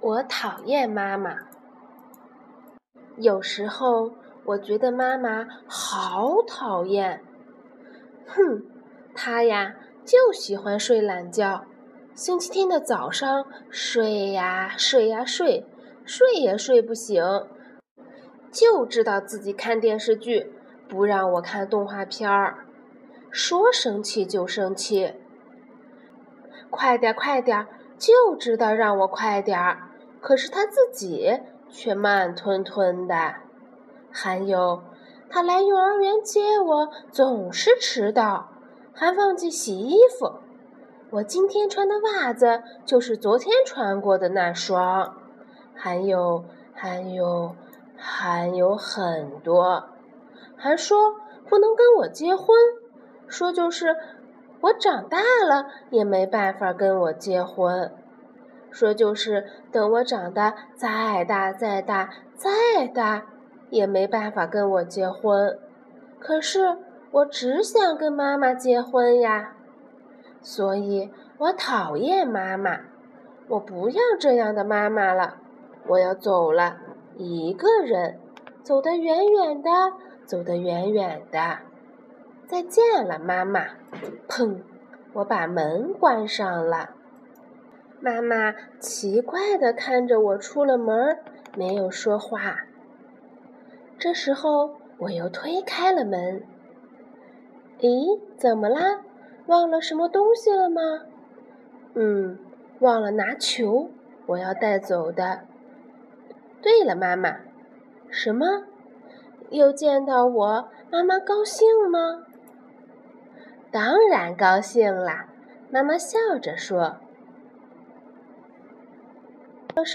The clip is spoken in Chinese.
我讨厌妈妈。有时候我觉得妈妈好讨厌。哼，她呀就喜欢睡懒觉。星期天的早上睡呀睡呀睡，睡也睡不醒，就知道自己看电视剧，不让我看动画片儿。说生气就生气，快点快点，就知道让我快点儿。可是他自己却慢吞吞的。还有，他来幼儿园接我总是迟到，还忘记洗衣服。我今天穿的袜子就是昨天穿过的那双。还有，还有，还有很多。还说不能跟我结婚。说就是，我长大了也没办法跟我结婚。说就是等我长得再大再大再大，也没办法跟我结婚。可是我只想跟妈妈结婚呀，所以我讨厌妈妈。我不要这样的妈妈了，我要走了，一个人，走得远远的，走得远远的。再见了，妈妈！砰！我把门关上了。妈妈奇怪地看着我出了门，没有说话。这时候，我又推开了门。咦，怎么啦？忘了什么东西了吗？嗯，忘了拿球，我要带走的。对了，妈妈，什么？又见到我，妈妈高兴吗？当然高兴啦！妈妈笑着说。